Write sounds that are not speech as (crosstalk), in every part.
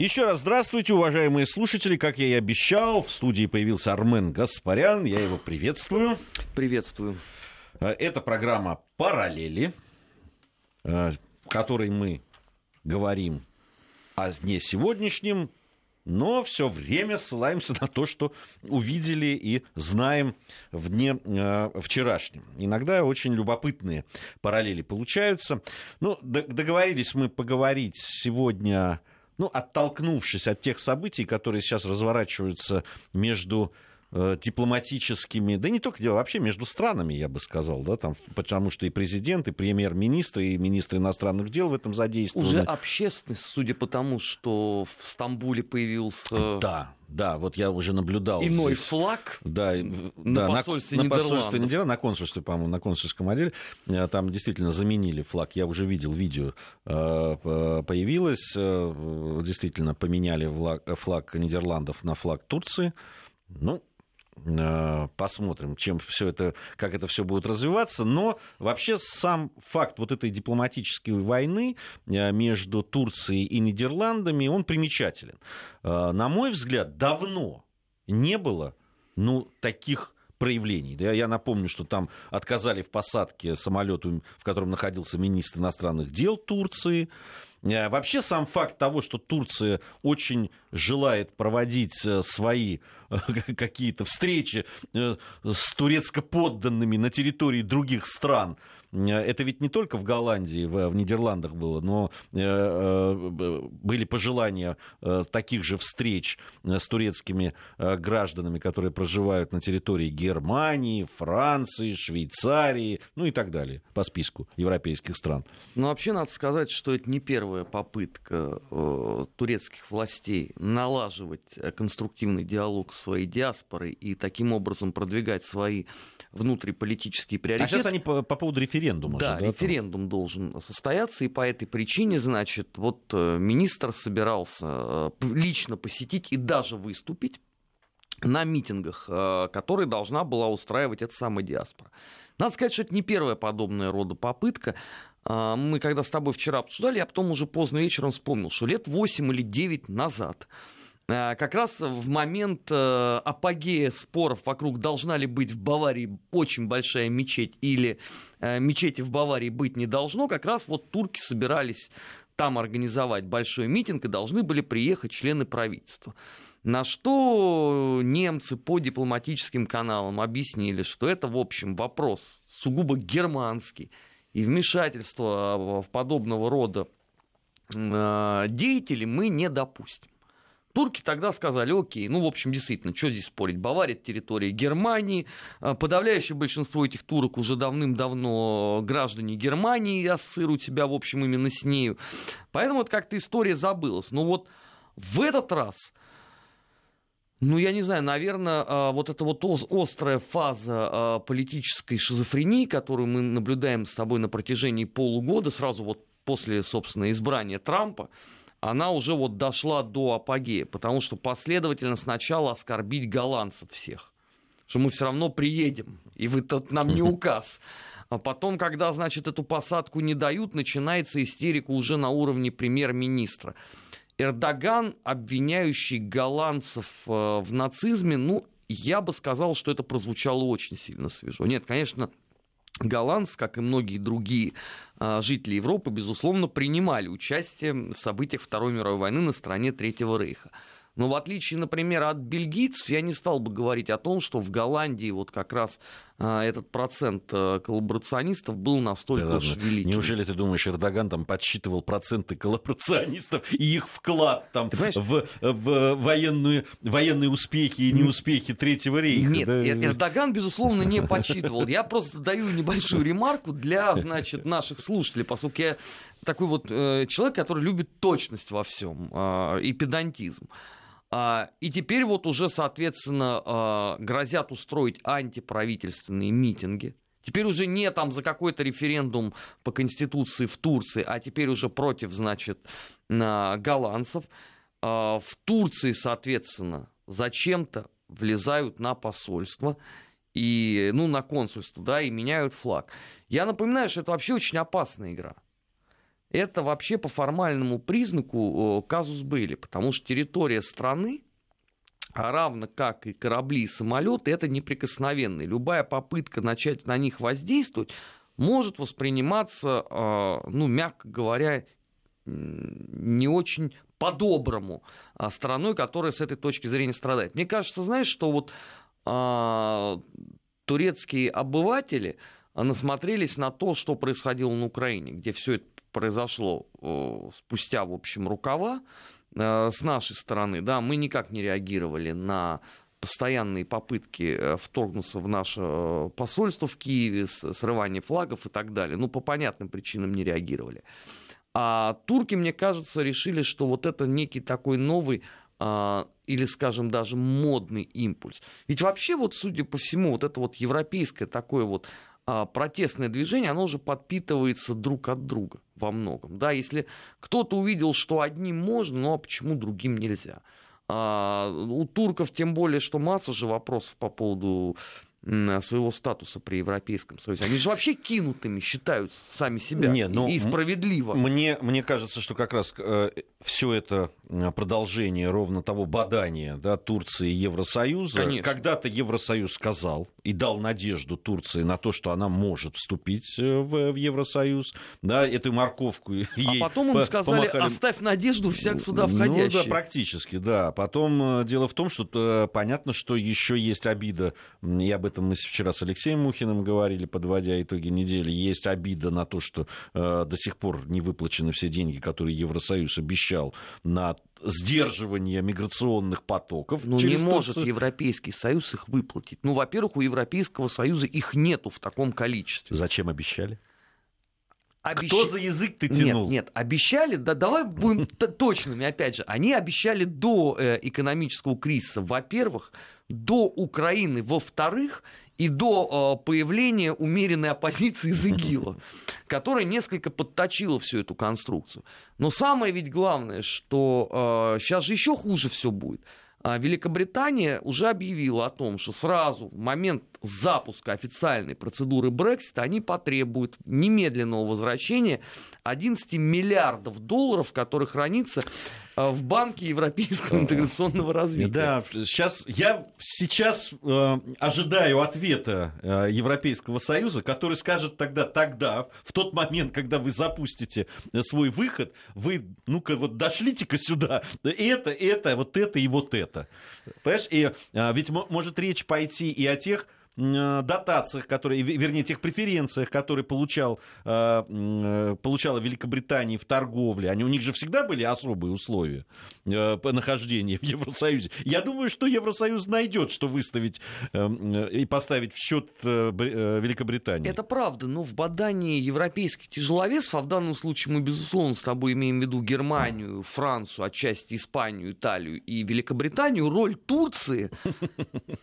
Еще раз здравствуйте, уважаемые слушатели. Как я и обещал, в студии появился Армен Гаспарян. Я его приветствую. Приветствую. Э, это программа «Параллели», э, в которой мы говорим о дне сегодняшнем, но все время ссылаемся на то, что увидели и знаем в дне э, вчерашнем. Иногда очень любопытные параллели получаются. Ну, договорились мы поговорить сегодня ну, оттолкнувшись от тех событий, которые сейчас разворачиваются между дипломатическими, да не только вообще между странами, я бы сказал, да, там, потому что и президент, и премьер-министр, и министр иностранных дел в этом задействованы. Уже общественность, судя по тому, что в Стамбуле появился... Да, да, вот я уже наблюдал. Иной здесь. флаг да, на да, посольстве на, Нидерландов. На посольстве Нидерландов, на консульстве, по-моему, на консульском отделе. Э, там действительно заменили флаг. Я уже видел видео, э, появилось. Э, действительно, поменяли флаг Нидерландов на флаг Турции. Ну, Э, посмотрим, чем все это, как это все будет развиваться. Но вообще сам факт вот этой дипломатической войны э, между Турцией и Нидерландами, он примечателен. Э, на мой взгляд, давно не было ну, таких проявлений. Я, я напомню, что там отказали в посадке самолету, в котором находился министр иностранных дел Турции. Э, вообще сам факт того, что Турция очень желает проводить э, свои э, (laughs) какие-то встречи с турецко подданными на территории других стран, это ведь не только в Голландии, в, Нидерландах было, но были пожелания таких же встреч с турецкими гражданами, которые проживают на территории Германии, Франции, Швейцарии, ну и так далее, по списку европейских стран. Ну, вообще надо сказать, что это не первая попытка э, турецких властей налаживать э, конструктивный диалог с своей диаспорой и таким образом продвигать свои внутриполитические приоритеты. А сейчас они по, по поводу референдума. Да, же, да референдум там? должен состояться, и по этой причине, значит, вот э, министр собирался лично посетить и даже выступить на митингах, которые должна была устраивать эта самая диаспора. Надо сказать, что это не первая подобная рода попытка. Мы когда с тобой вчера обсуждали, я потом уже поздно вечером вспомнил, что лет 8 или 9 назад как раз в момент э, апогея споров вокруг должна ли быть в Баварии очень большая мечеть или э, мечети в Баварии быть не должно, как раз вот турки собирались там организовать большой митинг и должны были приехать члены правительства. На что немцы по дипломатическим каналам объяснили, что это, в общем, вопрос сугубо германский, и вмешательство в подобного рода деятелей мы не допустим. Турки тогда сказали, окей, ну, в общем, действительно, что здесь спорить? Бавария – территория Германии, а, подавляющее большинство этих турок уже давным-давно граждане Германии ассоциируют себя, в общем, именно с нею. Поэтому вот как-то история забылась. Но вот в этот раз ну, я не знаю, наверное, а, вот эта вот острая фаза а, политической шизофрении, которую мы наблюдаем с тобой на протяжении полугода, сразу вот после, собственно, избрания Трампа, она уже вот дошла до апогея, потому что последовательно сначала оскорбить голландцев всех, что мы все равно приедем, и вы тут нам не (laughs) указ. А потом, когда, значит, эту посадку не дают, начинается истерика уже на уровне премьер-министра. Эрдоган, обвиняющий голландцев э, в нацизме, ну, я бы сказал, что это прозвучало очень сильно свежо. Нет, конечно, голландцы, как и многие другие э, жители Европы, безусловно, принимали участие в событиях Второй мировой войны на стороне Третьего Рейха. Но в отличие, например, от бельгийцев, я не стал бы говорить о том, что в Голландии вот как раз а, этот процент а, коллаборационистов был настолько да уж великий. Неужели ты думаешь, Эрдоган там подсчитывал проценты коллаборационистов и их вклад там в, в военную, военные успехи и неуспехи Третьего рейха? Нет, да? Эрдоган, безусловно, не подсчитывал. Я просто даю небольшую ремарку для, значит, наших слушателей, поскольку я такой вот э, человек, который любит точность во всем э, и педантизм. А, и теперь вот уже, соответственно, а, грозят устроить антиправительственные митинги. Теперь уже не там за какой-то референдум по Конституции в Турции, а теперь уже против, значит, голландцев. А, в Турции, соответственно, зачем-то влезают на посольство и, ну, на консульство, да, и меняют флаг. Я напоминаю, что это вообще очень опасная игра. Это вообще по формальному признаку казус Бейли, потому что территория страны, а равно как и корабли и самолеты, это неприкосновенные. Любая попытка начать на них воздействовать может восприниматься, а, ну, мягко говоря, не очень по-доброму а, страной, которая с этой точки зрения страдает. Мне кажется, знаешь, что вот а, турецкие обыватели насмотрелись на то, что происходило на Украине, где все это произошло спустя, в общем, рукава с нашей стороны. Да, мы никак не реагировали на постоянные попытки э, вторгнуться в наше э, посольство в Киеве, срывание флагов и так далее. Ну, по понятным причинам не реагировали. А турки, мне кажется, решили, что вот это некий такой новый а, или, скажем, даже модный импульс. Ведь вообще, вот, судя по всему, вот это вот европейское такое вот протестное движение, оно уже подпитывается друг от друга во многом. Да, если кто-то увидел, что одним можно, ну а почему другим нельзя? А, у турков тем более, что масса же вопросов по поводу своего статуса при Европейском Союзе. Они же вообще кинутыми считают сами себя. Не, ну, и справедливо. Мне, мне кажется, что как раз э, все это продолжение ровно того бадания да, Турции и Евросоюза. Конечно. Когда-то Евросоюз сказал и дал надежду Турции на то, что она может вступить э, в, в Евросоюз. Да, эту морковку а ей потом им сказали, помахали... оставь надежду всяк сюда входящий. Ну да, практически, да. Потом э, дело в том, что э, понятно, что еще есть обида, и об этом мы вчера с Алексеем Мухиным говорили, подводя итоги недели, есть обида на то, что э, до сих пор не выплачены все деньги, которые Евросоюз обещал на сдерживание миграционных потоков. Ну, не может Турцию. Европейский Союз их выплатить. Ну, во-первых, у Европейского Союза их нету в таком количестве. Зачем обещали? Обещ... Кто за язык ты тянул? Нет, нет, обещали, да давай будем точными, опять же, они обещали до э, экономического кризиса, во-первых, до Украины, во-вторых, и до э, появления умеренной оппозиции из ИГИЛа, (laughs) которая несколько подточила всю эту конструкцию. Но самое ведь главное, что э, сейчас же еще хуже все будет. А Великобритания уже объявила о том, что сразу в момент запуска официальной процедуры Брексита они потребуют немедленного возвращения 11 миллиардов долларов, которые хранится э, в Банке Европейского интеграционного развития. Да, сейчас, я сейчас э, ожидаю ответа э, Европейского Союза, который скажет тогда, тогда, в тот момент, когда вы запустите свой выход, вы, ну-ка, вот дошлите-ка сюда, это, это, вот это и вот это. Понимаешь? И э, ведь может речь пойти и о тех Э, дотациях, которые, вернее, тех преференциях, которые получал, э, э, получала Великобритания в торговле, они, у них же всегда были особые условия по нахождению в Евросоюзе. Я думаю, что Евросоюз найдет, что выставить и поставить в счет Великобритании. Это правда, но в бадании европейских тяжеловесов, а в данном случае мы, безусловно, с тобой имеем в виду Германию, Францию, отчасти Испанию, Италию и Великобританию, роль Турции,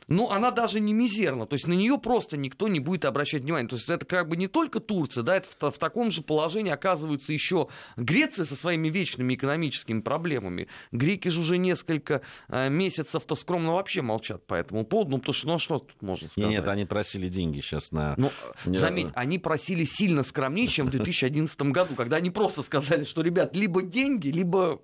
ну, она даже не мизерна. То есть на нее просто никто не будет обращать внимания. То есть это как бы не только Турция, да, это в, в таком же положении оказывается еще Греция со своими вечными экономическими проблемами. Греки же уже несколько э, месяцев-то скромно вообще молчат по этому поводу, ну потому что, ну а что тут можно сказать? Нет, они просили деньги сейчас на... Ну, заметь, они просили сильно скромнее, чем в (laughs) 2011 году, когда они просто сказали, что, ребят, либо деньги, либо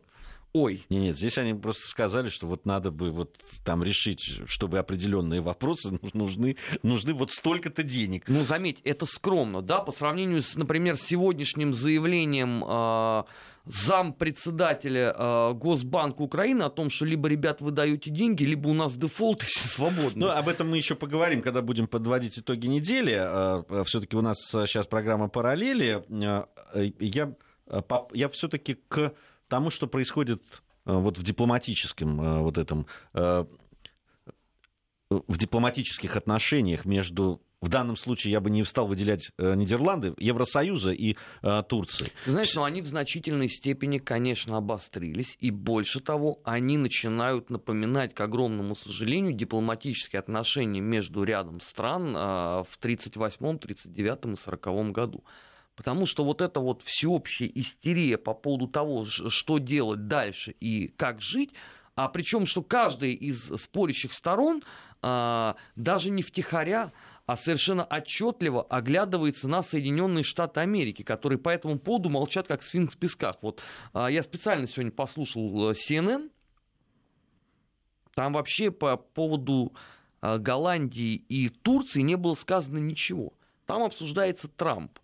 ой. Нет, нет, здесь они просто сказали, что вот надо бы вот там решить, чтобы определенные вопросы нужны, нужны вот столько-то денег. Ну, заметь, это скромно, да, по сравнению с, например, сегодняшним заявлением э, зампредседателя э, Госбанка Украины о том, что либо, ребят, вы даете деньги, либо у нас дефолт, (laughs) и все свободны. Ну, об этом мы еще поговорим, когда будем подводить итоги недели. Э, все-таки у нас сейчас программа параллели. Э, я, я все-таки к тому, что происходит э, вот в дипломатическом э, вот этом э, в дипломатических отношениях между в данном случае я бы не стал выделять Нидерланды, Евросоюза и э, Турции. Знаешь, но они в значительной степени, конечно, обострились, и больше того, они начинают напоминать, к огромному сожалению, дипломатические отношения между рядом стран э, в 1938, 1939 и 1940 году. Потому что вот эта вот всеобщая истерия по поводу того, что делать дальше и как жить, а причем, что каждый из спорящих сторон а, даже не втихаря, а совершенно отчетливо оглядывается на Соединенные Штаты Америки, которые по этому поводу молчат, как сфинкс в песках. Вот а, я специально сегодня послушал э, CNN, там вообще по поводу а, Голландии и Турции не было сказано ничего. Там обсуждается Трамп.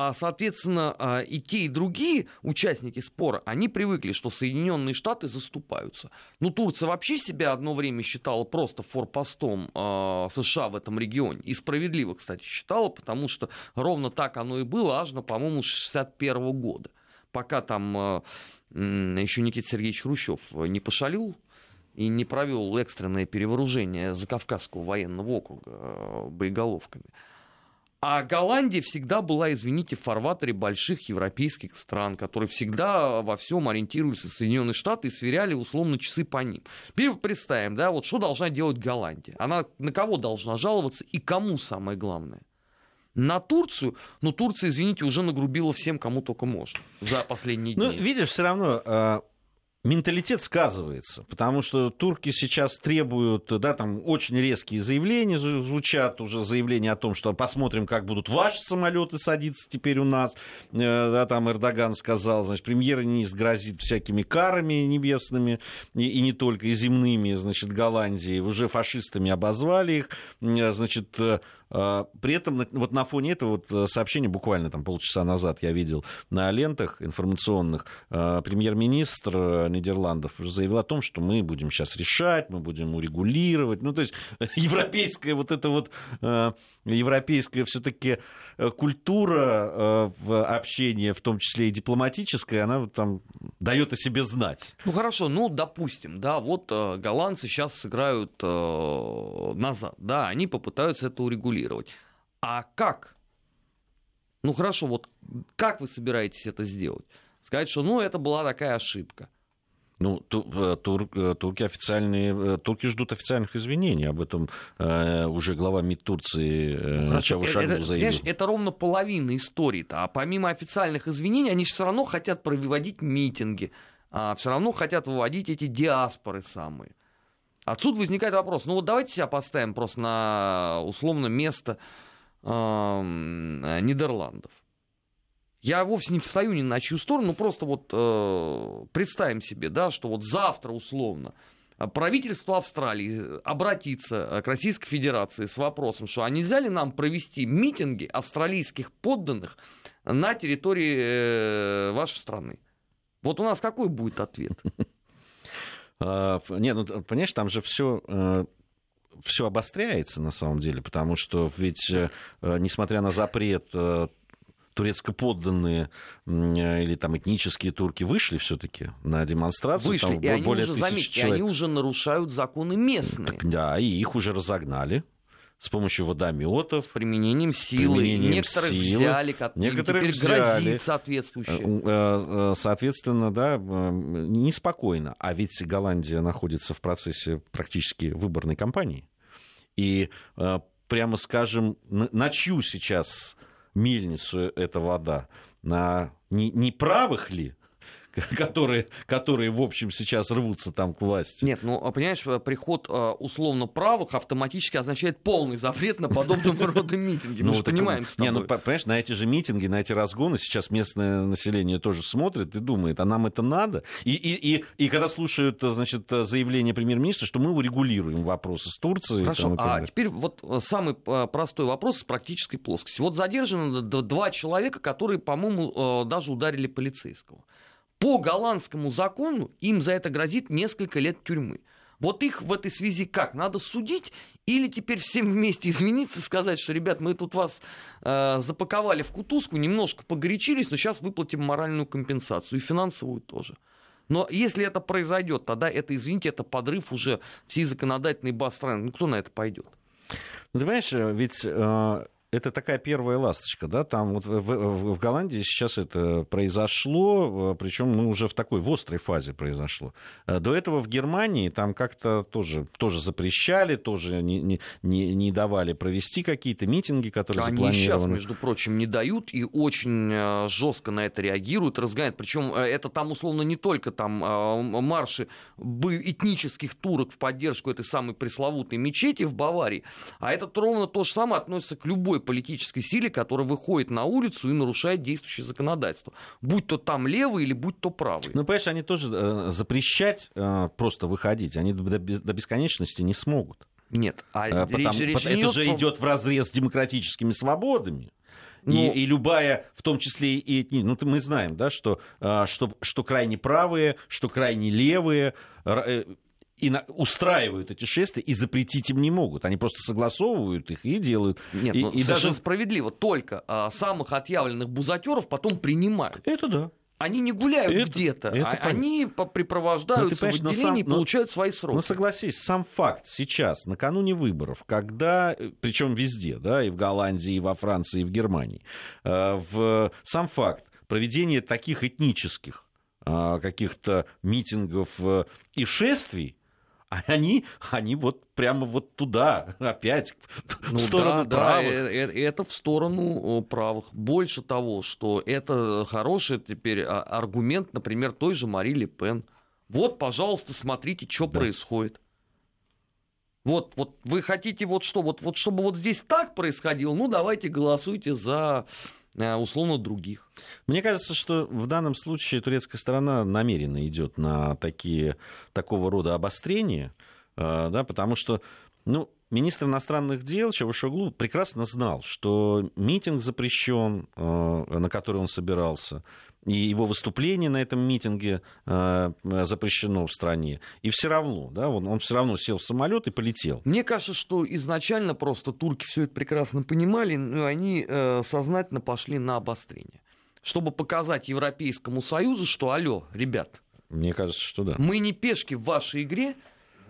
А, соответственно, а, и те, и другие участники спора, они привыкли, что Соединенные Штаты заступаются. Ну, Турция вообще себя одно время считала просто форпостом э, США в этом регионе. И справедливо, кстати, считала, потому что ровно так оно и было аж на, по-моему, 61 года. Пока там э, еще Никита Сергеевич Хрущев не пошалил и не провел экстренное перевооружение Закавказского военного округа боеголовками. А Голландия всегда была, извините, в фарватере больших европейских стран, которые всегда во всем ориентируются Соединенные Штаты и сверяли условно часы по ним. Теперь представим, да, вот что должна делать Голландия? Она на кого должна жаловаться и кому самое главное? На Турцию, но Турция, извините, уже нагрубила всем, кому только можно за последние ну, дни. Ну, видишь, все равно а, менталитет сказывается, потому что турки сейчас требуют, да, там очень резкие заявления звучат, уже заявления о том, что посмотрим, как будут ваши самолеты садиться теперь у нас, э, да, там Эрдоган сказал, значит, премьер-министр грозит всякими карами небесными, и, и не только, и земными, значит, Голландии, уже фашистами обозвали их, э, значит, э, при этом вот на фоне этого вот э, сообщения буквально там полчаса назад я видел на лентах информационных, а, премьер-министр э, Нидерландов заявил о том, что мы будем сейчас решать, мы будем урегулировать. Ну, то есть (laughs) европейская вот это вот, э, европейская все-таки культура общения, в том числе и дипломатическая, она там дает о себе знать. Ну хорошо, ну допустим, да, вот голландцы сейчас сыграют назад, да, они попытаются это урегулировать регулировать. А как? Ну хорошо, вот как вы собираетесь это сделать? Сказать, что ну это была такая ошибка. Ну, э, тур, э, турки официальные, э, турки ждут официальных извинений. Об этом э, уже глава МИД Турции э, Чавушаглу заявил. Это, это ровно половина истории-то. А помимо официальных извинений, они все равно хотят проводить митинги, а все равно хотят выводить эти диаспоры самые. Отсюда возникает вопрос, ну вот давайте себя поставим просто на условно место э, Нидерландов. Я вовсе не встаю ни на чью сторону, просто вот э, представим себе, да, что вот завтра условно правительство Австралии обратится к Российской Федерации с вопросом, что а нельзя ли нам провести митинги австралийских подданных на территории э, вашей страны? Вот у нас какой будет ответ? А, не, ну, понимаешь, там же все э, все обостряется на самом деле, потому что ведь, э, несмотря на запрет э, турецко-подданные или там этнические турки вышли все-таки на демонстрацию. Вышли, там, и они уже, заметьте, человек. они уже нарушают законы местные. Так, да, и их уже разогнали с помощью водометов. С применением силы. Применением Некоторых силы. взяли, которые Некоторых теперь взяли. грозит соответствующее. Э, э, соответственно, да, э, неспокойно. А ведь Голландия находится в процессе практически выборной кампании. И, прямо скажем, на чью сейчас мельницу эта вода? На не правых ли (laughs) которые, которые, в общем, сейчас рвутся там к власти. Нет, ну, а понимаешь, э, приход э, условно правых автоматически означает полный запрет на подобного (laughs) рода митинги. Мы ну, же понимаем Не, ну, понимаешь, на эти же митинги, на эти разгоны сейчас местное население тоже смотрит и думает, а нам это надо? И, и, и, и когда слушают, значит, заявление премьер-министра, что мы урегулируем вопросы с Турцией. Хорошо, там, а теперь вот э, самый простой вопрос с практической плоскости. Вот задержано два человека, которые, по-моему, даже ударили полицейского. По голландскому закону им за это грозит несколько лет тюрьмы. Вот их в этой связи как? Надо судить или теперь всем вместе извиниться и сказать, что, ребят, мы тут вас э, запаковали в кутузку, немножко погорячились, но сейчас выплатим моральную компенсацию и финансовую тоже. Но если это произойдет, тогда это, извините, это подрыв уже всей законодательной баз страны. Ну, кто на это пойдет? Ну, ты понимаешь, ведь э, это такая первая ласточка, да, там вот в, в, в Голландии сейчас это произошло, причем мы уже в такой в острой фазе произошло. До этого в Германии там как-то тоже, тоже запрещали, тоже не, не, не, давали провести какие-то митинги, которые Они запланированы. сейчас, между прочим, не дают и очень жестко на это реагируют, разгоняют. Причем это там условно не только там марши этнических турок в поддержку этой самой пресловутой мечети в Баварии, а это ровно то же самое относится к любой политической силе, которая выходит на улицу и нарушает действующее законодательство. Будь то там левый или будь то правый. Ну, понимаешь, они тоже э, запрещать э, просто выходить, они до, до бесконечности не смогут. Нет, а э, потому, речь, речь это же идет в разрез с демократическими свободами. Ну, и, и любая, в том числе и ну мы знаем, да, что, а, что, что крайне правые, что крайне левые э, и на, устраивают эти шествия и запретить им не могут. Они просто согласовывают их и делают. Нет, и, ну, и даже... справедливо. Только а, самых отъявленных бузатеров потом принимают. Это да. Они не гуляют это, где-то, это а, они припровождаются в отделении сам, и получают свои сроки. Ну, согласись, сам факт сейчас, накануне выборов, когда, причем везде, да, и в Голландии, и во Франции, и в Германии, э, в, сам факт проведения таких этнических э, каких-то митингов э, и шествий, а они, они вот прямо вот туда, опять, ну, в сторону да, правых. Да, э, э, это в сторону правых. Больше того, что это хороший теперь а, аргумент, например, той же Мари Ле Пен. Вот, пожалуйста, смотрите, что да. происходит. Вот, вот вы хотите вот что, вот, вот чтобы вот здесь так происходило, ну давайте голосуйте за условно других. Мне кажется, что в данном случае турецкая сторона намеренно идет на такие, такого рода обострения, э, да, потому что ну, министр иностранных дел Чавушоглу прекрасно знал, что митинг запрещен, э, на который он собирался, и его выступление на этом митинге э, запрещено в стране. И все равно, да, он, он все равно сел в самолет и полетел. Мне кажется, что изначально просто турки все это прекрасно понимали, но они э, сознательно пошли на обострение. Чтобы показать Европейскому Союзу, что алло, ребят. Мне кажется, что да. Мы не пешки в вашей игре,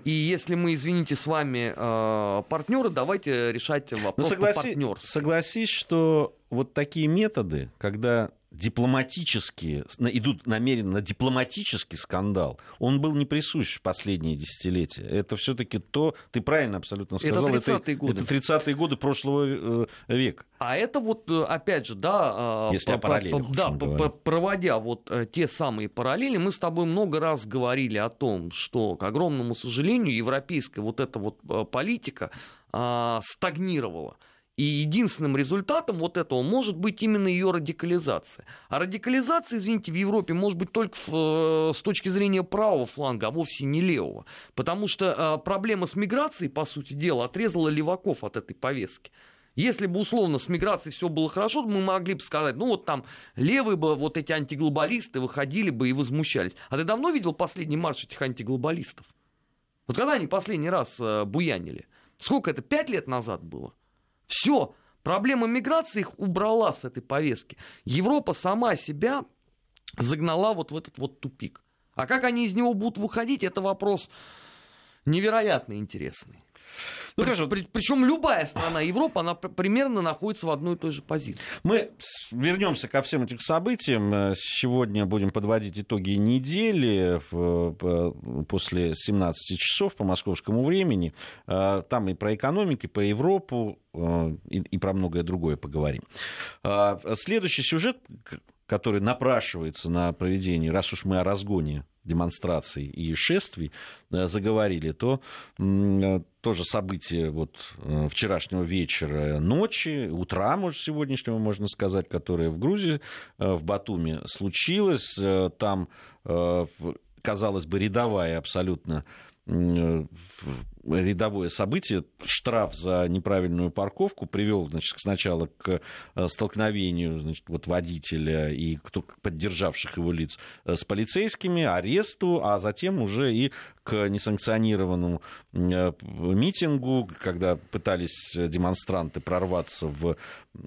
и если мы, извините, с вами э, партнеры, давайте решать вопрос ну, согласи, по партнерству. Согласись, что вот такие методы, когда дипломатические, идут намеренно на дипломатический скандал, он был не присущ в последние десятилетия. Это все-таки то, ты правильно абсолютно сказал, это 30-е годы. Это 30-е годы прошлого э, века. А это вот, э, опять же, да, а, Если по, о по, да, по, проводя вот э, те самые параллели, мы с тобой много раз говорили о том, что, к огромному сожалению, европейская вот эта вот политика а, стагнировала. И единственным результатом вот этого может быть именно ее радикализация. А радикализация, извините, в Европе может быть только в, э, с точки зрения правого фланга, а вовсе не левого. Потому что э, проблема с миграцией, по сути дела, отрезала леваков от этой повестки. Если бы условно с миграцией все было хорошо, мы могли бы сказать, ну вот там левые бы, вот эти антиглобалисты выходили бы и возмущались. А ты давно видел последний марш этих антиглобалистов? Вот когда они последний раз э, буянили? Сколько это, пять лет назад было? Все, проблема миграции их убрала с этой повестки. Европа сама себя загнала вот в этот вот тупик. А как они из него будут выходить, это вопрос невероятно интересный. Ну, хорошо. При, причем любая страна Европы, она примерно находится в одной и той же позиции. Мы вернемся ко всем этим событиям. Сегодня будем подводить итоги недели после 17 часов по московскому времени. А, там и про экономики, по Европу, и, про многое другое поговорим. Следующий сюжет, который напрашивается на проведение, раз уж мы о разгоне демонстраций и шествий э, заговорили, то тоже событие вот э, вчерашнего вечера, ночи, утра, может, сегодняшнего, можно сказать, которое в Грузии, э, в Батуме случилось. Там, казалось бы, рядовая абсолютно рядовое событие. Штраф за неправильную парковку привел значит, сначала к э, столкновению значит, вот водителя и кто, поддержавших его лиц э, с полицейскими, аресту, а затем уже и к несанкционированному э, митингу, когда пытались демонстранты прорваться в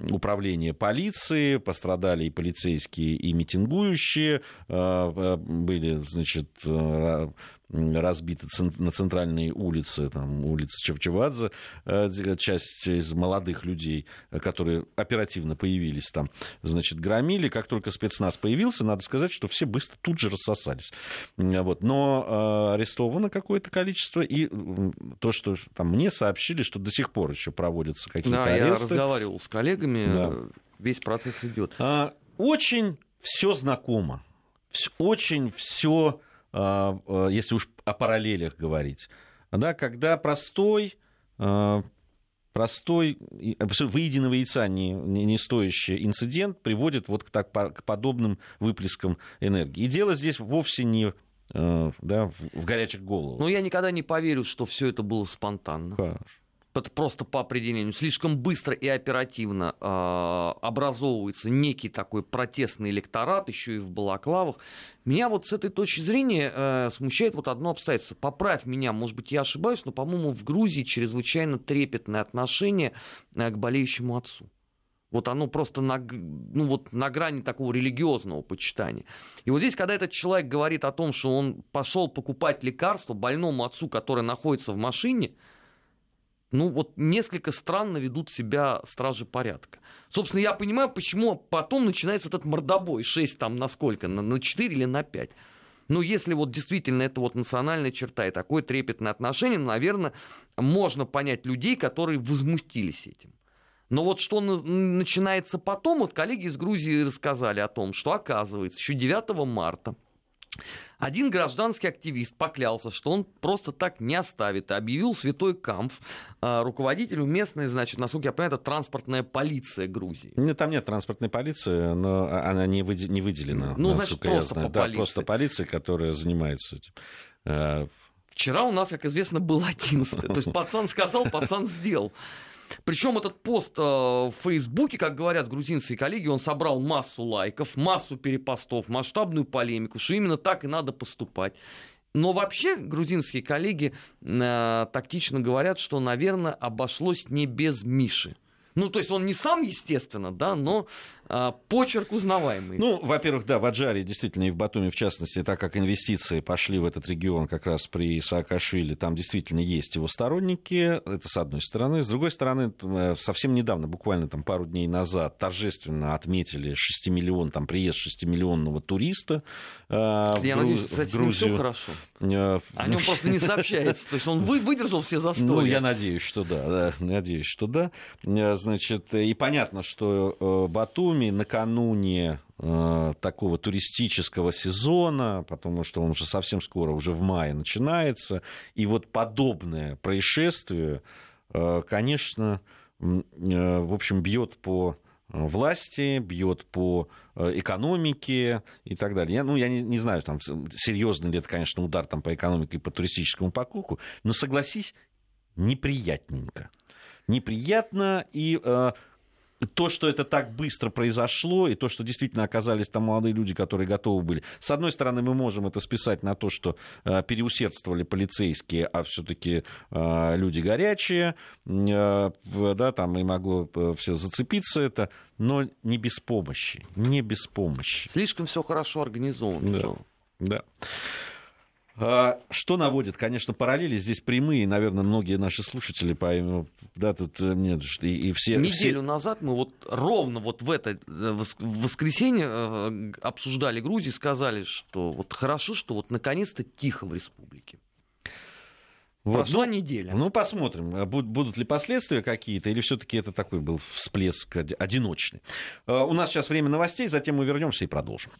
управление полиции, пострадали и полицейские, и митингующие, были, значит, разбиты на центральной улице там, улица Чавчевадзе, часть из молодых людей, которые оперативно появились там, значит, громили. Как только спецназ появился, надо сказать, что все быстро тут же рассосались. Вот. Но арестовано какое-то количество, и то, что там мне сообщили, что до сих пор еще проводятся какие-то да, аресты. я разговаривал с коллегами, да. весь процесс идет. А, очень все знакомо, очень все, если уж о параллелях говорить, да, когда простой а, простой, выеденного яйца не, не, не стоящий инцидент приводит вот к, так, к подобным выплескам энергии. И дело здесь вовсе не да, в, в горячих головах. Но я никогда не поверю, что все это было спонтанно. Просто по определению, слишком быстро и оперативно э, образовывается некий такой протестный электорат, еще и в балаклавах. Меня вот с этой точки зрения э, смущает вот одно обстоятельство. Поправь меня, может быть, я ошибаюсь, но, по-моему, в Грузии чрезвычайно трепетное отношение э, к болеющему отцу. Вот оно просто на, ну вот на грани такого религиозного почитания. И вот здесь, когда этот человек говорит о том, что он пошел покупать лекарство больному отцу, который находится в машине, ну вот несколько странно ведут себя стражи порядка. Собственно, я понимаю, почему потом начинается этот мордобой. 6 там на сколько? На, на 4 или на 5? Ну, если вот действительно это вот национальная черта и такое трепетное отношение, наверное, можно понять людей, которые возмутились этим. Но вот что начинается потом, вот коллеги из Грузии рассказали о том, что оказывается, еще 9 марта один гражданский активист поклялся, что он просто так не оставит, и объявил святой Камф а, руководителю местной, значит, насколько я понимаю, это транспортная полиция Грузии. Нет, там нет транспортной полиции, но она не, выде, не выделена. Ну, значит, просто по да, полиции. просто полиция, которая занимается этим. А, Вчера у нас, как известно, был (laughs) одиннадцатый. То есть пацан сказал, пацан сделал. Причем этот пост э, в Фейсбуке, как говорят грузинские коллеги, он собрал массу лайков, массу перепостов, масштабную полемику, что именно так и надо поступать. Но вообще грузинские коллеги э, тактично говорят, что, наверное, обошлось не без Миши. Ну, то есть он не сам, естественно, да, но почерк узнаваемый. Ну, во-первых, да, в Аджаре, действительно, и в Батуме, в частности, так как инвестиции пошли в этот регион как раз при Саакашвили, там действительно есть его сторонники, это с одной стороны. С другой стороны, э, совсем недавно, буквально там пару дней назад, торжественно отметили 6 миллион, там приезд 6-миллионного туриста э, Я в, надеюсь, кстати, в Грузию. все хорошо. Э, О нем просто не (laughs) сообщается. То есть он выдержал все застои. Ну, я надеюсь, что да, да (laughs) надеюсь, что да. Э, значит, и понятно, что Батуми накануне такого туристического сезона, потому что он уже совсем скоро, уже в мае начинается, и вот подобное происшествие, конечно, в общем, бьет по власти, бьет по э, экономике и так далее. Я, ну, я не, не знаю, там, серьезный ли это, конечно, удар там, по экономике и по туристическому покупку, но согласись, неприятненько. Неприятно, и э, то, что это так быстро произошло, и то, что действительно оказались там молодые люди, которые готовы были. С одной стороны, мы можем это списать на то, что э, переусердствовали полицейские, а все-таки э, люди горячие, э, да, там и могло э, все зацепиться это, но не без помощи, не без помощи. Слишком все хорошо организовано. Да, да. А, что наводит, конечно, параллели здесь прямые, наверное, многие наши слушатели поймут, да, тут нет, э, и, и все... Неделю все... назад мы вот ровно вот в это э, воскресенье э, обсуждали Грузию, сказали, что вот хорошо, что вот наконец-то тихо в республике. Вот. Прошла ну, неделя. Ну, посмотрим, а будут ли последствия какие-то, или все-таки это такой был всплеск одиночный. У нас сейчас время новостей, затем мы вернемся и продолжим.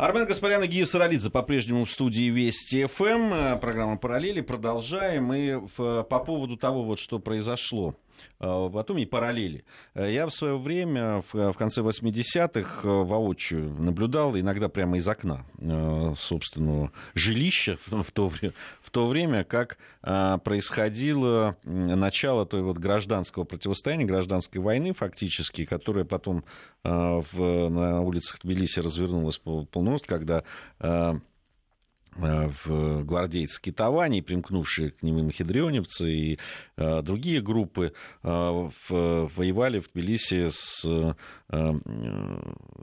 Армен Гаспарян и Гия Саралидзе по-прежнему в студии Вести ФМ. Э, программа «Параллели». Продолжаем. И по поводу того, вот, что произошло в э, Батуми параллели. Э, я в свое время, в конце 80-х, воочию наблюдал, иногда прямо из окна собственного жилища в то, в то время, как происходило начало той вот гражданского противостояния, гражданской войны фактически, которая потом в, на улицах Тбилиси развернулась полностью, когда Э, в гвардейцы Китовани, примкнувшие к ним и махидрионевцы, и э, другие группы, э, воевали в Тбилиси с, э,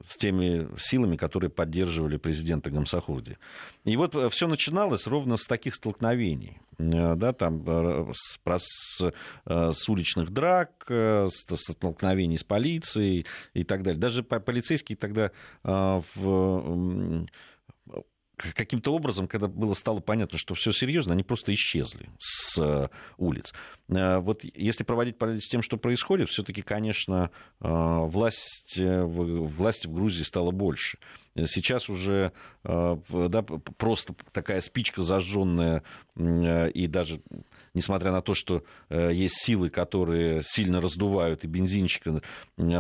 с теми силами, которые поддерживали президента Гамсахурди. И вот э, все начиналось ровно с таких столкновений. Э, да, там, с, с, с уличных драк, с, с столкновений с полицией и так далее. Даже полицейские тогда в каким-то образом, когда было стало понятно, что все серьезно, они просто исчезли с э, улиц. Э, вот если проводить параллель с тем, что происходит, все-таки, конечно, э, власть, власти в Грузии стало больше. Сейчас уже да, просто такая спичка зажженная, и даже несмотря на то, что есть силы, которые сильно раздувают и бензинчика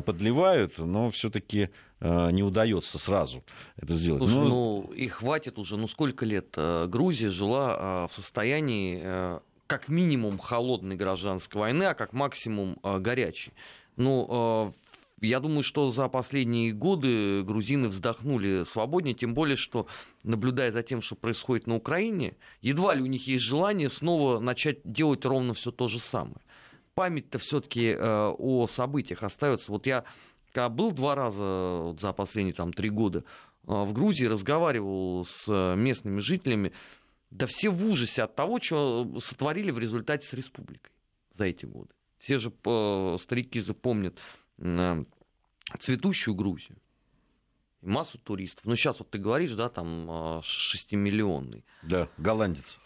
подливают, но все-таки Э, не удается сразу это сделать. Слушай, ну, ну и хватит уже, ну сколько лет э, Грузия жила э, в состоянии как минимум холодной гражданской войны, а как максимум горячей. Ну, я думаю, что за последние годы грузины вздохнули свободнее, тем более, что, наблюдая за тем, что происходит на Украине, едва ли у них есть желание снова начать делать ровно все то же самое. Память-то все-таки о событиях остается. Вот я когда был два раза вот, за последние там, три года а, в Грузии, разговаривал с местными жителями, да все в ужасе от того, что сотворили в результате с республикой за эти годы. Все же э, старики же помнят э, цветущую Грузию массу туристов. Ну, сейчас вот ты говоришь, да, там 6-миллионный. А, да, голландец.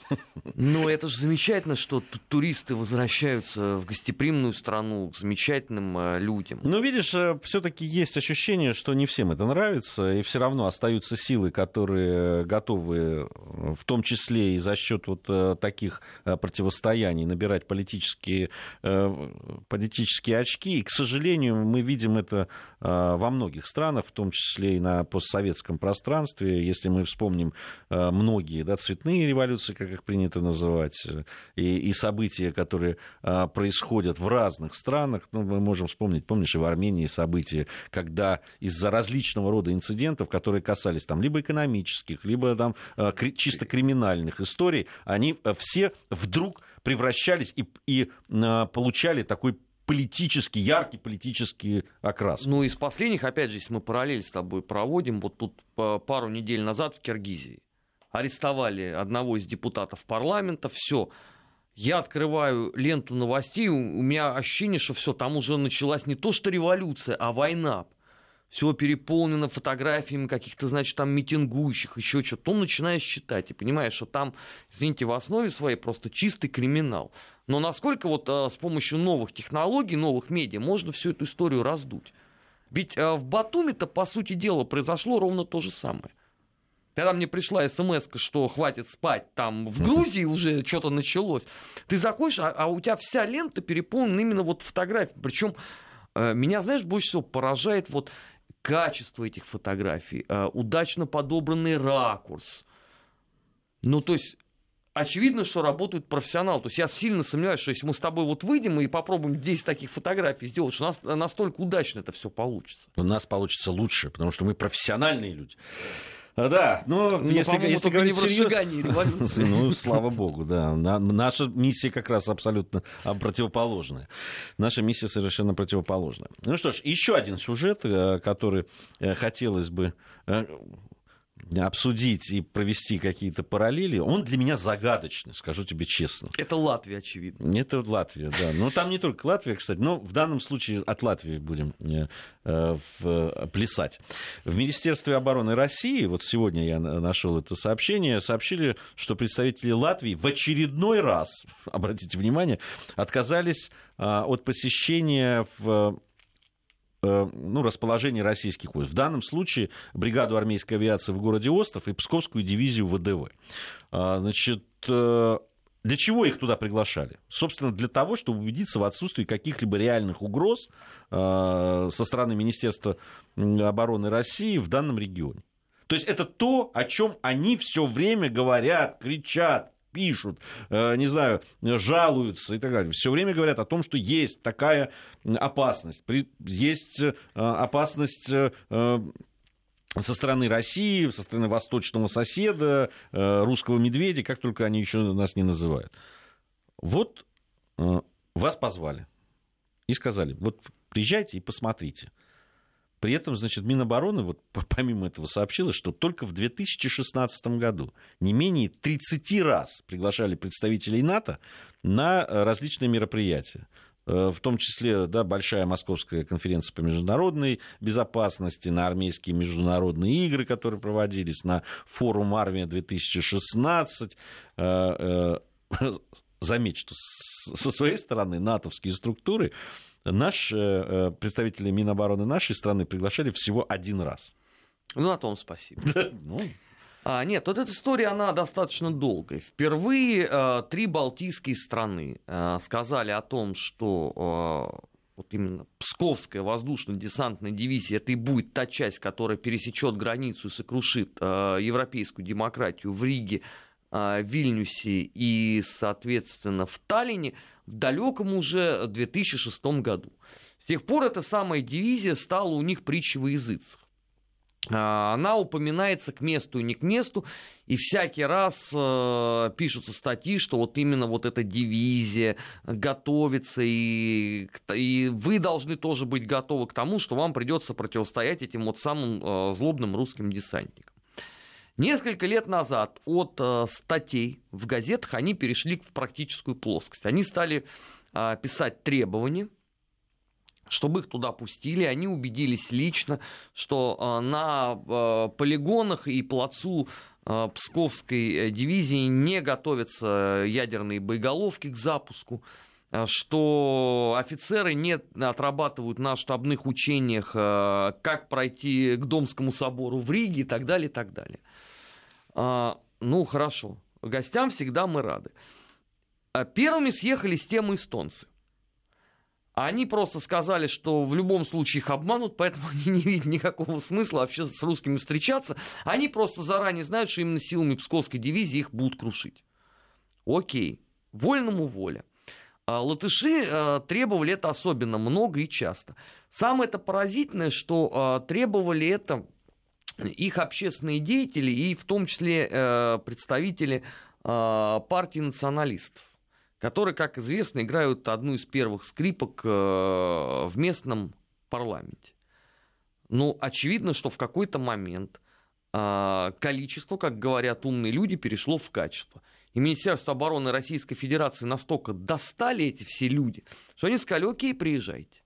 Ну, это же замечательно, что туристы возвращаются в гостеприимную страну к замечательным а, людям. Ну, видишь, э, все-таки есть ощущение, что не всем это нравится, и все равно остаются силы, которые готовы, э, в том числе и за счет вот э, таких противостояний, набирать политические, политические очки. И, к сожалению, мы видим это во многих странах, в том числе и на постсоветском пространстве. Если мы вспомним э, многие да, цветные революции, как их принято называть, э, и, и события, которые э, происходят в разных странах, ну, мы можем вспомнить, помнишь, и в Армении события, когда из-за различного рода инцидентов, которые касались там либо экономических, либо там чисто криминальных историй, они все вдруг превращались и, и получали такой политический, яркий политический окрас. Ну, из последних, опять же, если мы параллель с тобой проводим, вот тут пару недель назад в Киргизии арестовали одного из депутатов парламента, все, я открываю ленту новостей, у меня ощущение, что все, там уже началась не то что революция, а война все переполнено фотографиями каких-то, значит, там митингующих, еще что-то, то начинаешь читать и понимаешь, что там, извините, в основе своей просто чистый криминал. Но насколько вот а, с помощью новых технологий, новых медиа можно всю эту историю раздуть? Ведь а, в Батуми-то, по сути дела, произошло ровно то же самое. Когда мне пришла смс, что хватит спать, там в Грузии уже что-то началось. Ты заходишь, а, а у тебя вся лента переполнена именно вот фотографиями. Причем э, меня, знаешь, больше всего поражает вот качество этих фотографий, э, удачно подобранный ракурс. Ну, то есть очевидно, что работают профессионалы. То есть я сильно сомневаюсь, что если мы с тобой вот выйдем и попробуем 10 таких фотографий сделать, что у нас настолько удачно это все получится. У нас получится лучше, потому что мы профессиональные люди. А, да, но ну, если, если говорить не серьезно... революции. Ну, слава богу, да. Наша миссия как раз абсолютно противоположная. Наша миссия совершенно противоположная. Ну что ж, еще один сюжет, э, который э, хотелось бы э, обсудить и провести какие-то параллели, он для меня загадочный, скажу тебе честно. Это Латвия, очевидно. Это Латвия, да. Но там не только Латвия, кстати, но в данном случае от Латвии будем э, э, плясать. В Министерстве обороны России, вот сегодня я нашел это сообщение, сообщили, что представители Латвии в очередной раз, (laughs) обратите внимание, отказались э, от посещения в Э, ну, расположение российских войск. В данном случае бригаду армейской авиации в городе Остов и Псковскую дивизию ВДВ. А, значит, э, для чего их туда приглашали? Собственно, для того, чтобы убедиться в отсутствии каких-либо реальных угроз э, со стороны Министерства обороны России в данном регионе. То есть это то, о чем они все время говорят, кричат, пишут, э, не знаю, жалуются и так далее. Все время говорят о том, что есть такая опасность. Есть э, опасность э, со стороны России, со стороны восточного соседа, русского медведя, как только они еще нас не называют. Вот вас позвали и сказали, вот приезжайте и посмотрите. При этом, значит, Минобороны, вот (laughs) помимо этого, сообщила, что только в 2016 году не менее 30 раз приглашали представителей НАТО на различные мероприятия. Э, в том числе да, большая московская конференция по международной безопасности, на армейские международные игры, которые проводились, на форум «Армия-2016». Э, э, (laughs) заметь, что со своей стороны натовские структуры наш, представители Минобороны нашей страны приглашали всего один раз. Ну, на том спасибо. (laughs) Ну, а, нет, вот эта история, она достаточно долгая. Впервые а, три балтийские страны а, сказали о том, что а, вот именно Псковская воздушно-десантная дивизия это и будет та часть, которая пересечет границу и сокрушит а, европейскую демократию в Риге, Вильнюсе и, соответственно, в Таллине в далеком уже 2006 году. С тех пор эта самая дивизия стала у них притчей во языцах. А, она упоминается к месту и не к месту, и всякий раз э, пишутся статьи, что вот именно вот эта дивизия готовится, и, и вы должны тоже быть готовы к тому, что вам придется противостоять этим вот самым э, злобным русским десантникам. Несколько лет назад от э, статей в газетах они перешли в практическую плоскость. Они стали э, писать требования – чтобы их туда пустили. Они убедились лично, что а, на а, полигонах и плацу а, Псковской э, дивизии не готовятся ядерные боеголовки к запуску что офицеры не отрабатывают на штабных учениях, как пройти к Домскому собору в Риге и так далее, и так далее. Ну, хорошо. Гостям всегда мы рады. Первыми съехали с темы эстонцы. Они просто сказали, что в любом случае их обманут, поэтому (laughs) они не видят никакого смысла вообще с русскими встречаться. Они просто заранее знают, что именно силами Псковской дивизии их будут крушить. Окей, вольному воля. А латыши а, требовали это особенно много и часто. Самое это поразительное, что а, требовали это их общественные деятели и в том числе э, представители партии националистов которые, как известно, играют одну из первых скрипок э, в местном парламенте. Ну, очевидно, что в какой-то момент э, количество, как говорят умные люди, перешло в качество. И Министерство обороны Российской Федерации настолько достали эти все люди, что они сказали, окей, приезжайте.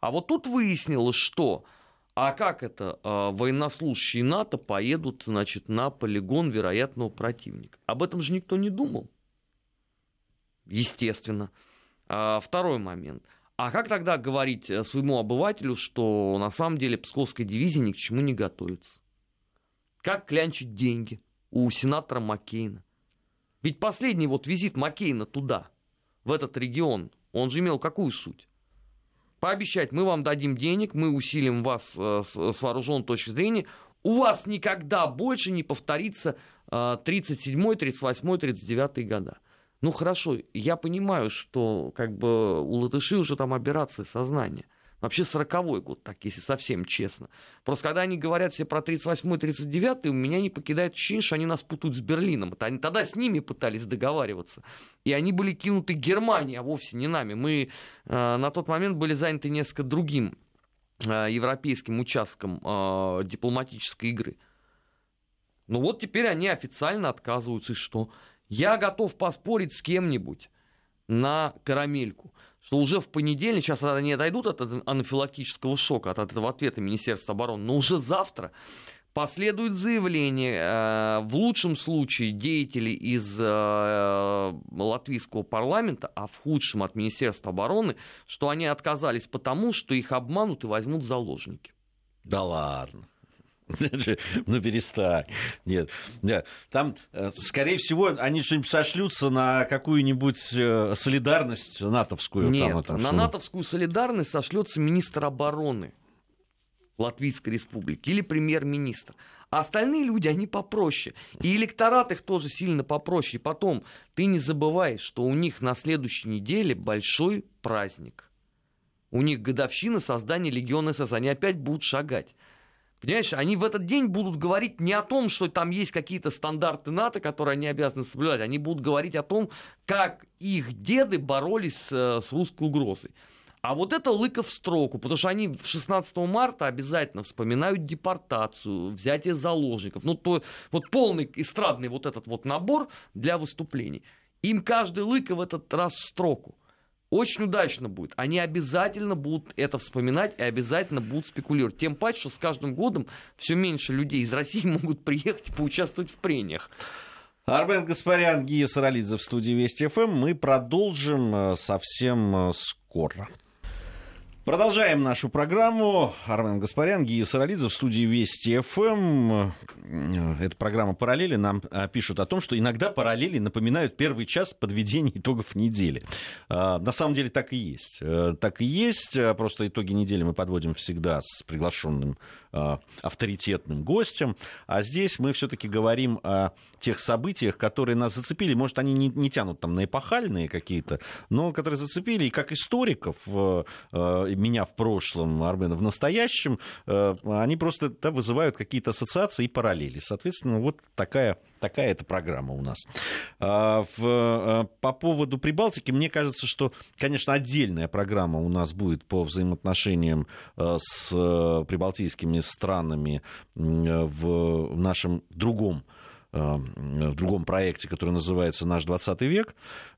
А вот тут выяснилось, что а как это э, военнослужащие НАТО поедут, значит, на полигон вероятного противника? Об этом же никто не думал естественно. А, второй момент. А как тогда говорить э, своему обывателю, что на самом деле Псковская дивизия ни к чему не готовится? Как клянчить деньги у сенатора Маккейна? Ведь последний вот визит Маккейна туда, в этот регион, он же имел какую суть? Пообещать, мы вам дадим денег, мы усилим вас э, с вооруженной точки зрения, у вас никогда больше не повторится 37-й, 38-й, 39-й года. Ну хорошо, я понимаю, что как бы у латышей уже там операция сознания. Вообще сороковой год, так если совсем честно. Просто когда они говорят все про 38-й, 39-й, у меня не покидает ощущение, что они нас путают с Берлином. Это они тогда с ними пытались договариваться. И они были кинуты Германией, а вовсе не нами. Мы э, на тот момент были заняты несколько другим э, европейским участком э, дипломатической игры. Ну вот теперь они официально отказываются. И что? Я готов поспорить с кем-нибудь на карамельку, что уже в понедельник, сейчас они отойдут от анафилактического шока, от этого ответа Министерства обороны, но уже завтра последует заявление, э, в лучшем случае деятелей из э, латвийского парламента, а в худшем от Министерства обороны, что они отказались потому, что их обманут и возьмут заложники. Да ладно. (laughs) Ну, перестань. Нет. Нет. Там, э, скорее всего, они что-нибудь сошлются на какую-нибудь э, солидарность натовскую. Нет, там, там, на что... натовскую солидарность сошлется министр обороны Латвийской Республики или премьер-министр. А остальные люди, они попроще. И электорат их тоже сильно попроще. И потом, ты не забывай, что у них на следующей неделе большой праздник. У них годовщина создания Легиона СС. Они опять будут шагать. Понимаешь, они в этот день будут говорить не о том, что там есть какие-то стандарты НАТО, которые они обязаны соблюдать. Они будут говорить о том, как их деды боролись с, э, с русской угрозой. А вот это лыка в строку, потому что они 16 марта обязательно вспоминают депортацию, взятие заложников. Ну, то вот полный эстрадный вот этот вот набор для выступлений. Им каждый лыка в этот раз в строку. Очень удачно будет. Они обязательно будут это вспоминать и обязательно будут спекулировать. Тем паче, что с каждым годом все меньше людей из России (laughs) могут приехать и поучаствовать в прениях. Армен Гаспарян, Гия Саралидзе в студии Вести ФМ. Мы продолжим э, совсем э, скоро. Продолжаем нашу программу. Армен Гаспарян, Гия Саралидзе в студии Вести ФМ. Эта программа «Параллели» нам а, пишут о том, что иногда параллели напоминают первый час подведения итогов недели. А, на самом деле так и есть. Э, так и есть. А, просто итоги недели мы подводим всегда с приглашенным авторитетным гостем. А здесь мы все-таки говорим о тех событиях, которые нас зацепили. Может, они не, не тянут там на эпохальные какие-то, но которые зацепили. И как историков э, меня в прошлом, Армена в настоящем, э, они просто да, вызывают какие-то ассоциации и параллели. Соответственно, вот такая, такая эта программа у нас. А, э, по поводу Прибалтики, мне кажется, что, конечно, отдельная программа у нас будет по взаимоотношениям э, с прибалтийскими странами в нашем другом в другом проекте, который называется «Наш 20 век».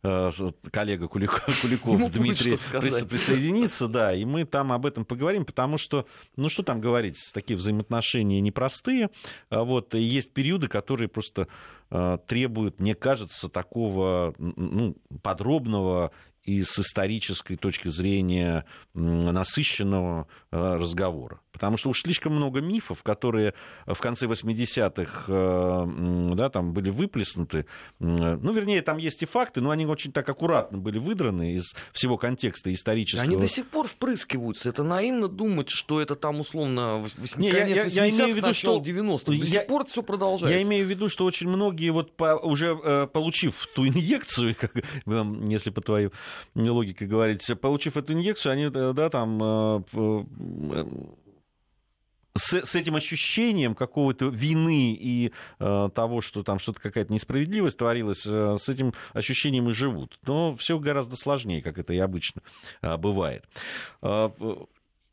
Э, коллега Куликов, (laughs) Куликов Дмитрий присоединится, да, и мы там об этом поговорим, потому что, ну что там говорить, такие взаимоотношения непростые, а вот, и есть периоды, которые просто э, требуют, мне кажется, такого ну, подробного и с исторической точки зрения насыщенного разговора. Потому что уж слишком много мифов, которые в конце 80-х э, да, там были выплеснуты. Ну, вернее, там есть и факты, но они очень так аккуратно были выдраны из всего контекста исторического. Они до сих пор впрыскиваются. Это наивно думать, что это там условно 80 Не, я, я, я имею в виду, что 90 До я, сих пор все продолжается. Я имею в виду, что очень многие, вот по, уже э, получив ту инъекцию, (laughs) как, если по твоей логике говорить, получив эту инъекцию, они э, да, там с, с этим ощущением какого-то вины и э, того, что там что-то какая-то несправедливость творилась, э, с этим ощущением и живут. Но все гораздо сложнее, как это и обычно э, бывает. Э,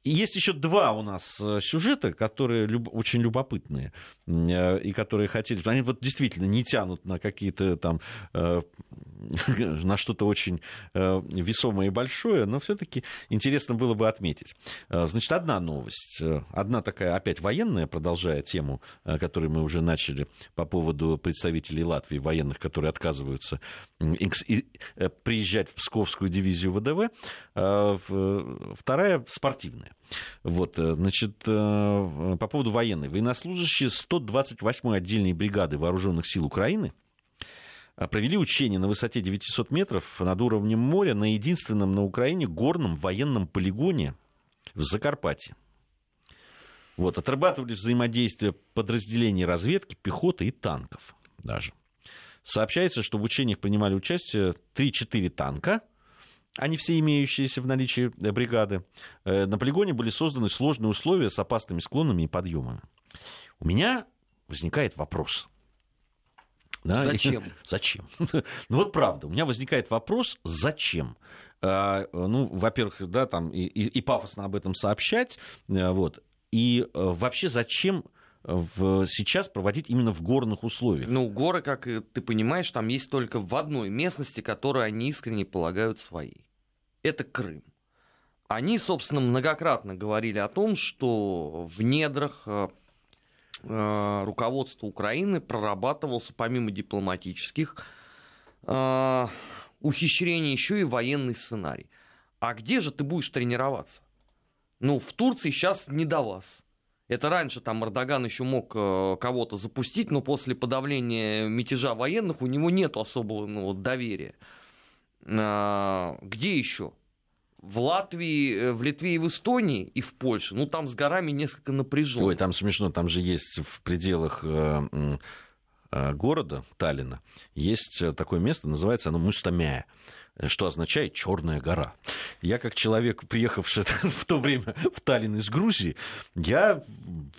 и есть еще два у нас э, сюжета, которые люб... очень любопытные э, и которые хотели... Они вот действительно не тянут на какие-то там... Э, (laughs) на что-то очень весомое и большое, но все-таки интересно было бы отметить. Значит, одна новость. Одна такая, опять военная, продолжая тему, которую мы уже начали по поводу представителей Латвии, военных, которые отказываются приезжать в Псковскую дивизию ВДВ. Вторая спортивная. Вот, э, значит, э, по поводу военной. Военнослужащие 128-й отдельной бригады вооруженных сил Украины э, провели учения на высоте 900 метров над уровнем моря на единственном на Украине горном военном полигоне в Закарпатье. Вот, отрабатывали взаимодействие подразделений разведки, пехоты и танков даже. Сообщается, что в учениях принимали участие 3-4 танка – они все имеющиеся в наличии э, бригады. Э, на полигоне были созданы сложные условия с опасными склонами и подъемами. У меня возникает вопрос. Да? Зачем? (laughs) Зачем? (laughs) ну вот правда, у меня возникает вопрос, зачем? А, ну, во-первых, да, там и, и, и пафосно об этом сообщать, э, вот. И вообще зачем в, сейчас проводить именно в горных условиях. Ну, горы, как ты понимаешь, там есть только в одной местности, которую они искренне полагают своей. Это Крым. Они, собственно, многократно говорили о том, что в недрах э, э, руководства Украины прорабатывался, помимо дипломатических э, ухищрений, еще и военный сценарий. А где же ты будешь тренироваться? Ну, в Турции сейчас не до вас. Это раньше там Эрдоган еще мог э, кого-то запустить, но после подавления мятежа военных у него нет особого ну, доверия. А, где еще? В Латвии, э, в Литве и в Эстонии, и в Польше, ну там с горами несколько напряженно. Ой, там смешно, там же есть в пределах э, города Таллина, есть такое место, называется оно Мустамяя. Что означает Черная гора. Я как человек, приехавший в то время в Таллин из Грузии, я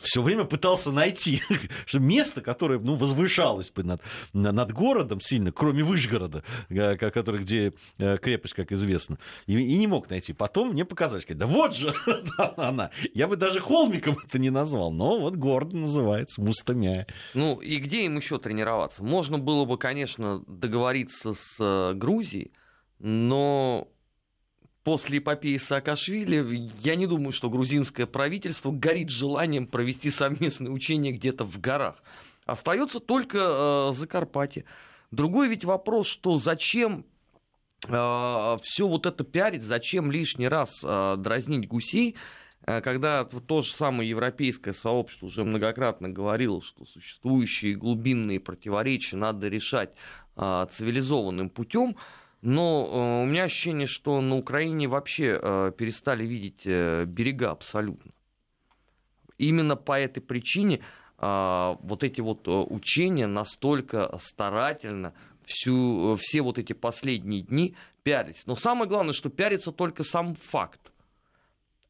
все время пытался найти (laughs) место, которое ну, возвышалось бы над, над городом сильно, кроме Вышгорода, э, который, где э, крепость, как известно, и, и не мог найти. Потом мне показали, сказать, да вот же (laughs) она. Я бы даже холмиком это не назвал, но вот город называется Мустамя. Ну и где им еще тренироваться? Можно было бы, конечно, договориться с э, Грузией, но после эпопеи Саакашвили я не думаю, что грузинское правительство горит желанием провести совместные учения где-то в горах. Остается только э, Закарпатье. Другой ведь вопрос, что зачем э, все вот это пиарить, зачем лишний раз э, дразнить гусей, э, когда то же самое европейское сообщество уже многократно говорило, что существующие глубинные противоречия надо решать э, цивилизованным путем, но э, у меня ощущение, что на Украине вообще э, перестали видеть э, берега абсолютно. Именно по этой причине вот эти вот учения настолько старательно всю, все вот эти последние дни пиарить. Но самое главное, что пиарится только сам факт.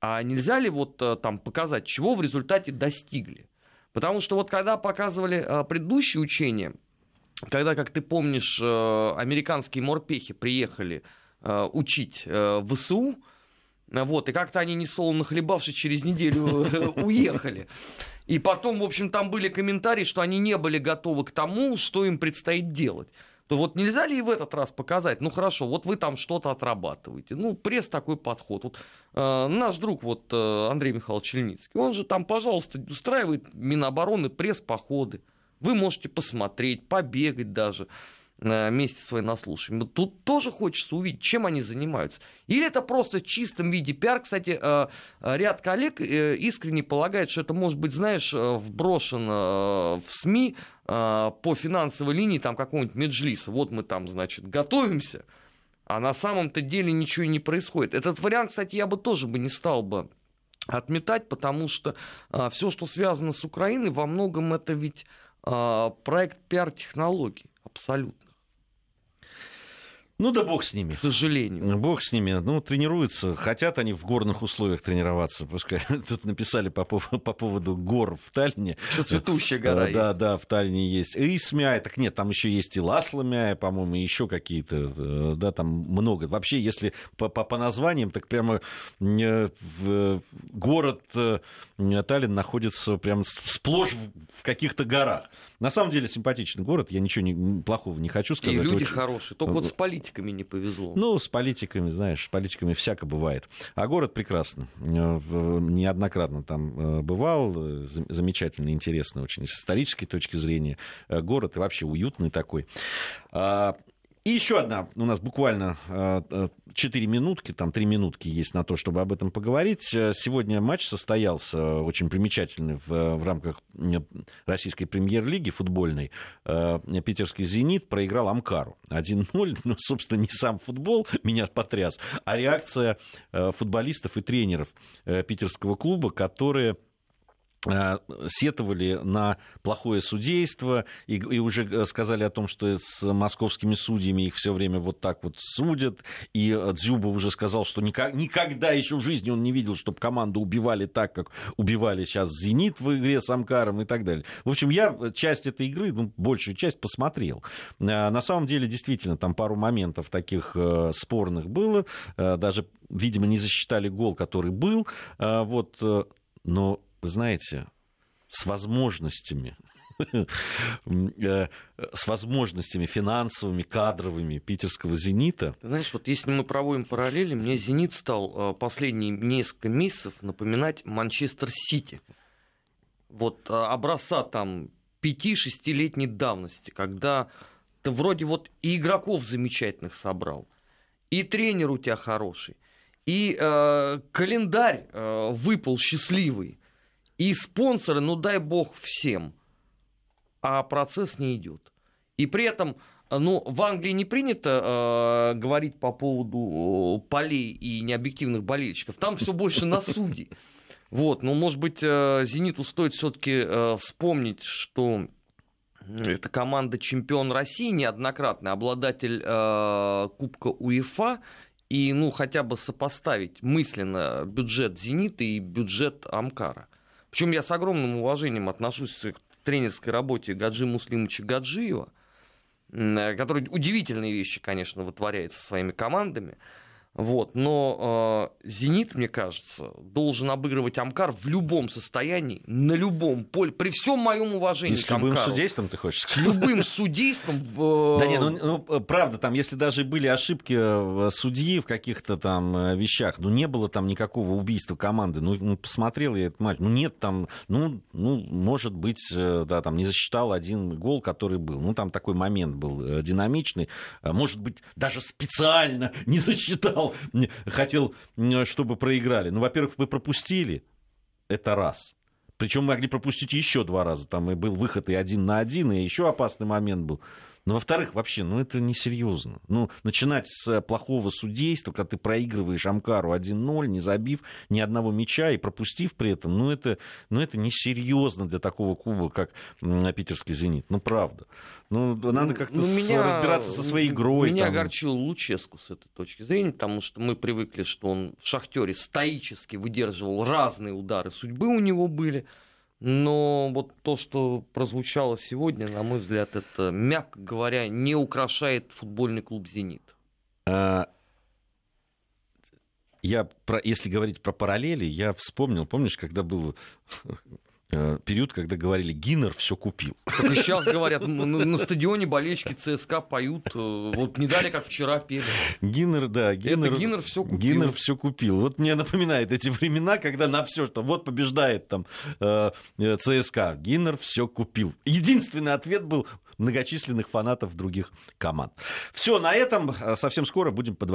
А нельзя ли вот там показать, чего в результате достигли? Потому что вот когда показывали предыдущие учения, когда, как ты помнишь, э, американские морпехи приехали э, учить э, ВСУ, вот, и как-то они, несолоно хлебавшись, через неделю (laughs) уехали. И потом, в общем, там были комментарии, что они не были готовы к тому, что им предстоит делать. То вот нельзя ли и в этот раз показать, ну хорошо, вот вы там что-то отрабатываете. Ну, пресс такой подход. Вот, э, наш друг вот э, Андрей Михайлович Чельницкий, он же там, пожалуйста, устраивает Минобороны пресс-походы. Вы можете посмотреть, побегать даже вместе с военнослужащими. Тут тоже хочется увидеть, чем они занимаются. Или это просто в чистом виде пиар. Кстати, э, ряд коллег э, искренне полагает, что это может быть, знаешь, э, вброшено в СМИ по финансовой линии там какого-нибудь меджлиса. Вот мы там, значит, готовимся, а на самом-то деле ничего не происходит. Этот вариант, кстати, я бы тоже бы не стал бы отметать, потому что все, что связано с Украиной, во многом это ведь проект пиар-технологий абсолютно. Ну да бог с ними. К сожалению. Бог с ними. Ну, тренируются. Хотят они в горных условиях тренироваться. Пускай (laughs) тут написали по, по поводу гор в Таллине. Что цветущая гора э, Да, есть. да, в Таллине есть. Исмяй, так нет, там еще есть и Ласламяй, по-моему, еще какие-то. Э, да, там много. Вообще, если по, по, по названиям, так прямо э, город Таллин находится прям сплошь в каких-то горах. На самом деле симпатичный город, я ничего не, плохого не хочу сказать. И люди Очень... хорошие, только вот с политиками не повезло. Ну, с политиками, знаешь, с политиками всяко бывает. А город прекрасный. Э, неоднократно там э, бывал, э, замечательный, интересный очень, с исторической точки зрения. Город и вообще уютный такой. И еще одна, у нас буквально 4 минутки, там 3 минутки есть на то, чтобы об этом поговорить. Сегодня матч состоялся очень примечательный в, в рамках российской премьер-лиги футбольной. Питерский «Зенит» проиграл «Амкару» 1-0. (laughs) Ну, собственно, не сам футбол меня потряс, а реакция футболистов и тренеров питерского клуба, которые Э, сетовали на плохое судейство и, и уже сказали о том, что с московскими судьями их все время вот так вот судят. И Дзюба уже сказал, что никак, никогда еще в жизни он не видел, чтобы команду убивали так, как убивали сейчас «Зенит» в игре с Амкаром и так далее. В общем, я часть этой игры, ну, большую часть посмотрел. Э, на самом деле, действительно, там пару моментов таких э, спорных было. Даже, видимо, не засчитали гол, который был. Вот, но знаете, с возможностями, (laughs) э, с возможностями финансовыми, кадровыми питерского «Зенита». знаешь, вот если мы проводим параллели, мне «Зенит» стал э, последние несколько месяцев напоминать Манчестер Сити. Вот э, образца там 5-6-летней давности, когда ты вроде вот и игроков замечательных собрал, и тренер у тебя хороший, и э, календарь э, выпал счастливый, и спонсоры, ну дай бог всем, а процесс не идет. И при этом, ну, в Англии не принято э, говорить по поводу э, полей и необъективных болельщиков. Там все больше на судей. Вот, но, может быть, э, Зениту стоит все-таки э, вспомнить, что Это команда чемпион России, неоднократный обладатель э, Кубка УЕФА. И, ну, хотя бы сопоставить мысленно бюджет «Зенита» и бюджет «Амкара». Причем я с огромным уважением отношусь к тренерской работе Гаджи Муслимовича Гаджиева, который удивительные вещи, конечно, вытворяет со своими командами. Вот. Но э, «Зенит», мне кажется, должен обыгрывать «Амкар» в любом состоянии, на любом поле, при всем моем уважении И с любым судейством, ты хочешь сказать? С любым судейством. В... Да нет, ну, ну, правда, там, если даже были ошибки э, судьи в каких-то там э, вещах, ну, не было там никакого убийства команды, ну, ну посмотрел я этот матч, ну, нет там, ну, ну, может быть, э, да, там не засчитал один гол, который был, ну, там такой момент был динамичный, может быть, даже специально не засчитал хотел, хотел, чтобы проиграли. Ну, во-первых, вы пропустили, это раз. Причем могли пропустить еще два раза. Там и был выход и один на один, и еще опасный момент был. Но, во-вторых, вообще, ну это несерьезно. Ну, начинать с плохого судейства, когда ты проигрываешь Амкару 1-0, не забив ни одного мяча и пропустив при этом, ну это, ну это несерьезно для такого клуба, как питерский «Зенит». Ну, правда. Ну, надо ну, как-то ну, меня, разбираться со своей игрой. Меня там. огорчил Луческу с этой точки зрения, потому что мы привыкли, что он в «Шахтере» стоически выдерживал разные удары судьбы у него были. Но вот то, что прозвучало сегодня, на мой взгляд, это, мягко говоря, не украшает футбольный клуб «Зенит». А, я, про, если говорить про параллели, я вспомнил, помнишь, когда был период, когда говорили, Гиннер все купил. Как и сейчас (laughs) говорят, на, на стадионе болельщики ЦСКА поют, э, вот не дали, как вчера пели. Гиннер, да, Гиннер, Это Гиннер все купил. Гиннер все купил. Вот мне напоминает эти времена, когда на все, что вот побеждает там э, ЦСКА, Гиннер все купил. Единственный ответ был многочисленных фанатов других команд. Все, на этом совсем скоро будем подводить